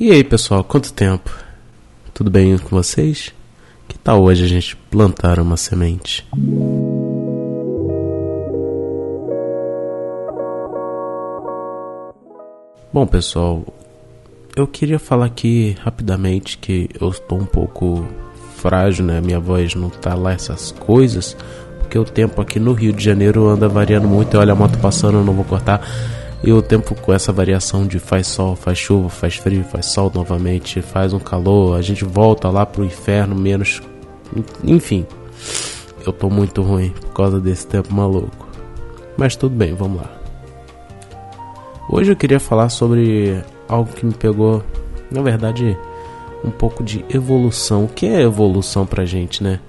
E aí, pessoal, quanto tempo? Tudo bem com vocês? Que tal hoje a gente plantar uma semente? Bom, pessoal, eu queria falar aqui rapidamente que eu estou um pouco frágil, né? Minha voz não tá lá essas coisas, porque o tempo aqui no Rio de Janeiro anda variando muito. Olha a moto passando, eu não vou cortar. E o tempo com essa variação de faz sol, faz chuva, faz frio, faz sol novamente, faz um calor, a gente volta lá pro inferno menos. Enfim, eu tô muito ruim por causa desse tempo maluco. Mas tudo bem, vamos lá. Hoje eu queria falar sobre algo que me pegou, na verdade, um pouco de evolução. O que é evolução pra gente, né?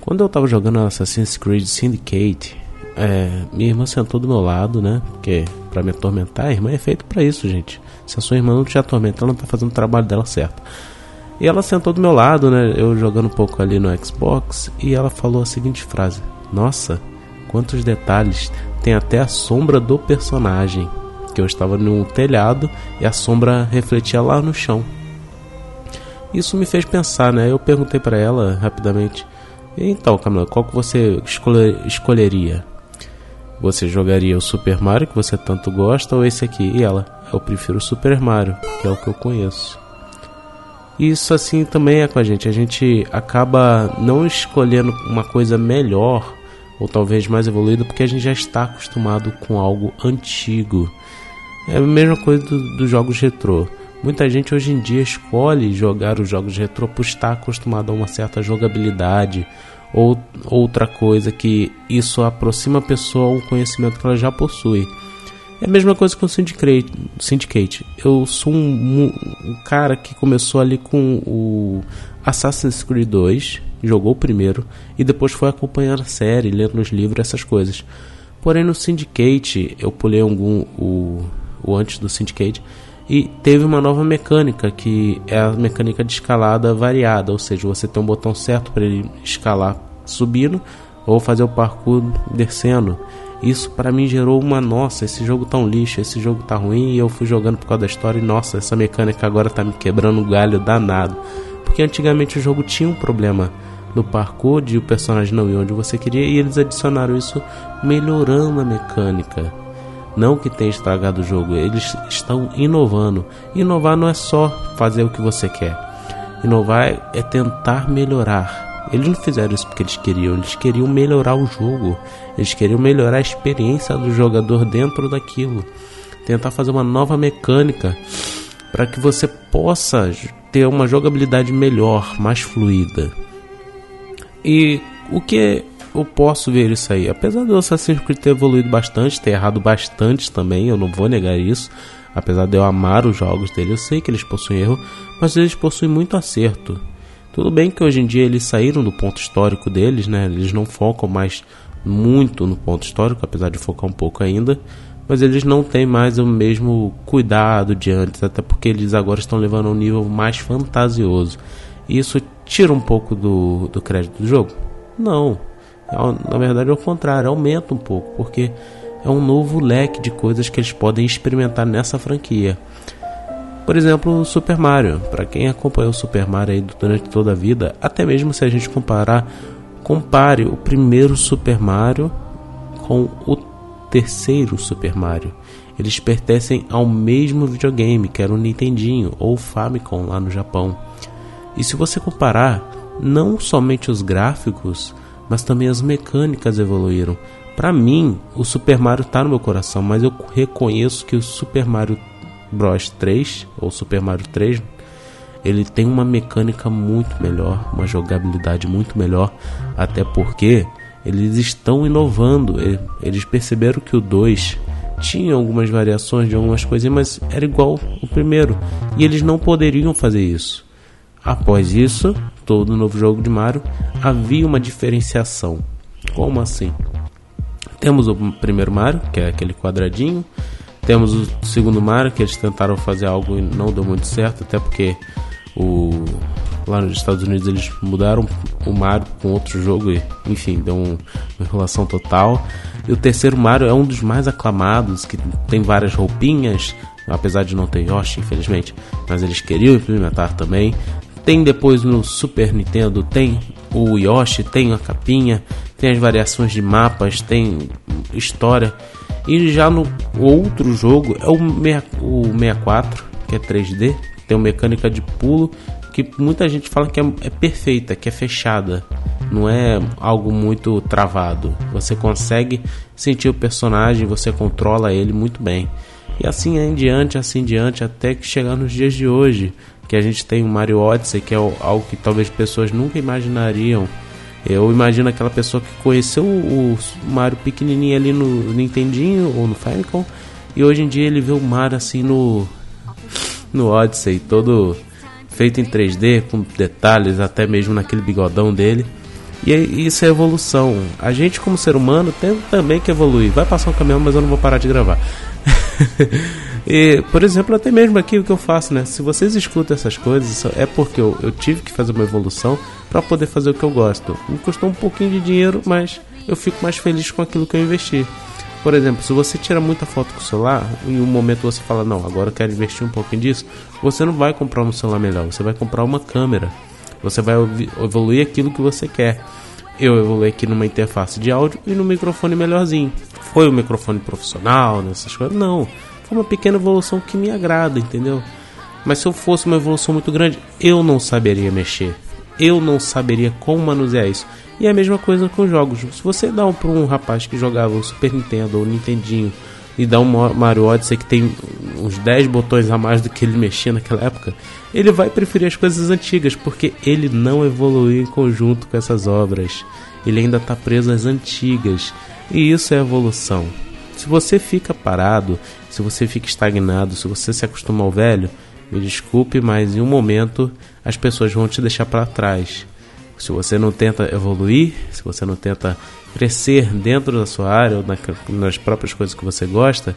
Quando eu tava jogando Assassin's Creed Syndicate, é, minha irmã sentou do meu lado, né? Porque para me atormentar, a irmã é feita para isso, gente. Se a sua irmã não te atormenta, ela não tá fazendo o trabalho dela certo. E ela sentou do meu lado, né? Eu jogando um pouco ali no Xbox, e ela falou a seguinte frase: Nossa, quantos detalhes! Tem até a sombra do personagem. Que eu estava num telhado e a sombra refletia lá no chão. Isso me fez pensar, né? Eu perguntei para ela rapidamente: Então, Camila, qual que você escolher, escolheria? Você jogaria o Super Mario que você tanto gosta ou esse aqui? E ela, eu prefiro o Super Mario, que é o que eu conheço. Isso assim também é com a gente. A gente acaba não escolhendo uma coisa melhor ou talvez mais evoluída porque a gente já está acostumado com algo antigo. É a mesma coisa dos do jogos retrô. Muita gente hoje em dia escolhe jogar os jogos retrô por estar acostumado a uma certa jogabilidade ou outra coisa que isso aproxima a pessoa a um conhecimento que ela já possui. É a mesma coisa com o Syndicate. Syndicate. Eu sou um, um, cara que começou ali com o Assassin's Creed 2, jogou o primeiro, e depois foi acompanhando a série, lendo os livros, essas coisas. Porém, no Syndicate, eu pulei algum, o, o antes do Syndicate, e teve uma nova mecânica que é a mecânica de escalada variada, ou seja, você tem um botão certo para ele escalar subindo ou fazer o parkour descendo. Isso para mim gerou uma nossa, esse jogo tá um lixo, esse jogo tá ruim e eu fui jogando por causa da história e nossa, essa mecânica agora tá me quebrando um galho danado. Porque antigamente o jogo tinha um problema no parkour de o personagem não ir onde você queria e eles adicionaram isso melhorando a mecânica. Não que tenha estragado o jogo, eles estão inovando. Inovar não é só fazer o que você quer. Inovar é tentar melhorar. Eles não fizeram isso porque eles queriam, eles queriam melhorar o jogo. Eles queriam melhorar a experiência do jogador dentro daquilo. Tentar fazer uma nova mecânica para que você possa ter uma jogabilidade melhor, mais fluida. E o que eu posso ver isso aí. Apesar do Assassin's Creed ter evoluído bastante, ter errado bastante também, eu não vou negar isso. Apesar de eu amar os jogos dele, eu sei que eles possuem erro, mas eles possuem muito acerto. Tudo bem que hoje em dia eles saíram do ponto histórico deles, né? Eles não focam mais muito no ponto histórico, apesar de focar um pouco ainda, mas eles não têm mais o mesmo cuidado de antes, até porque eles agora estão levando a um nível mais fantasioso. E isso tira um pouco do, do crédito do jogo? Não, na verdade, é o contrário, aumenta um pouco, porque é um novo leque de coisas que eles podem experimentar nessa franquia. Por exemplo, Super Mario. Para quem acompanhou o Super Mario durante toda a vida, até mesmo se a gente comparar, compare o primeiro Super Mario com o terceiro Super Mario. Eles pertencem ao mesmo videogame, que era o Nintendinho ou Famicom lá no Japão. E se você comparar, não somente os gráficos, mas também as mecânicas evoluíram. Para mim, o Super Mario está no meu coração, mas eu reconheço que o Super Mario Bros 3 ou Super Mario 3 ele tem uma mecânica muito melhor, uma jogabilidade muito melhor, até porque eles estão inovando. Eles perceberam que o 2 tinha algumas variações de algumas coisas, mas era igual o primeiro, e eles não poderiam fazer isso. Após isso, todo novo jogo de Mario havia uma diferenciação. Como assim? Temos o primeiro Mario, que é aquele quadradinho. Temos o segundo Mario, que eles tentaram fazer algo e não deu muito certo, até porque o lá nos Estados Unidos eles mudaram o Mario com outro jogo e, enfim, deu um, uma enrolação total. E o terceiro Mario é um dos mais aclamados, que tem várias roupinhas, apesar de não ter Yoshi, infelizmente, mas eles queriam implementar também. Tem depois no Super Nintendo, tem o Yoshi, tem a capinha, tem as variações de mapas, tem história. E já no outro jogo é o, o 64, que é 3D, tem uma mecânica de pulo que muita gente fala que é, é perfeita, que é fechada, não é algo muito travado. Você consegue sentir o personagem, você controla ele muito bem. E assim em diante, assim em diante, até que chegar nos dias de hoje, que a gente tem o Mario Odyssey, que é algo que talvez pessoas nunca imaginariam. Eu imagino aquela pessoa que conheceu o Mario pequenininho ali no Nintendinho ou no Famicom e hoje em dia ele vê o Mario assim no no Odyssey, todo feito em 3D, com detalhes até mesmo naquele bigodão dele. E isso é evolução. A gente, como ser humano, tem também que evoluir. Vai passar um caminhão, mas eu não vou parar de gravar. e, por exemplo, até mesmo aqui o que eu faço, né? Se vocês escutam essas coisas, é porque eu, eu tive que fazer uma evolução para poder fazer o que eu gosto. Me custou um pouquinho de dinheiro, mas eu fico mais feliz com aquilo que eu investi. Por exemplo, se você tira muita foto com o celular, em um momento você fala, não, agora eu quero investir um pouquinho disso, você não vai comprar um celular melhor, você vai comprar uma câmera. Você vai evoluir aquilo que você quer. Eu evoluí aqui numa interface de áudio e no microfone melhorzinho. Foi um microfone profissional, nessas coisas? Não. Foi uma pequena evolução que me agrada, entendeu? Mas se eu fosse uma evolução muito grande, eu não saberia mexer. Eu não saberia como manusear isso. E é a mesma coisa com jogos. Se você dá um para um rapaz que jogava o Super Nintendo ou o Nintendinho e dá um Mario Odyssey que tem uns 10 botões a mais do que ele mexia naquela época, ele vai preferir as coisas antigas, porque ele não evoluiu em conjunto com essas obras. Ele ainda está preso às antigas. E isso é evolução. Se você fica parado, se você fica estagnado, se você se acostuma ao velho, me desculpe, mas em um momento as pessoas vão te deixar para trás. Se você não tenta evoluir, se você não tenta crescer dentro da sua área ou nas próprias coisas que você gosta,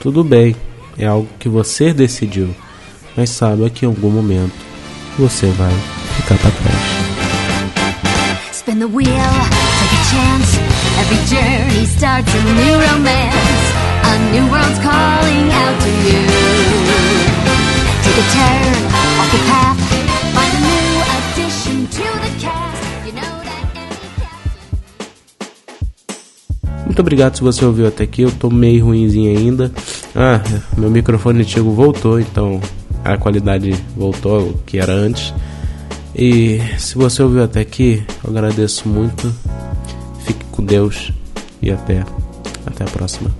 tudo bem, é algo que você decidiu, mas saiba que em algum momento você vai ficar para trás. Every journey starts a new romance. A new world's calling out to you. Take a turn off the path. Muito obrigado se você ouviu até aqui. Eu tô meio ruimzinho ainda. Ah, meu microfone antigo voltou, então a qualidade voltou ao que era antes. E se você ouviu até aqui, eu agradeço muito. Fique com Deus e até, até a próxima.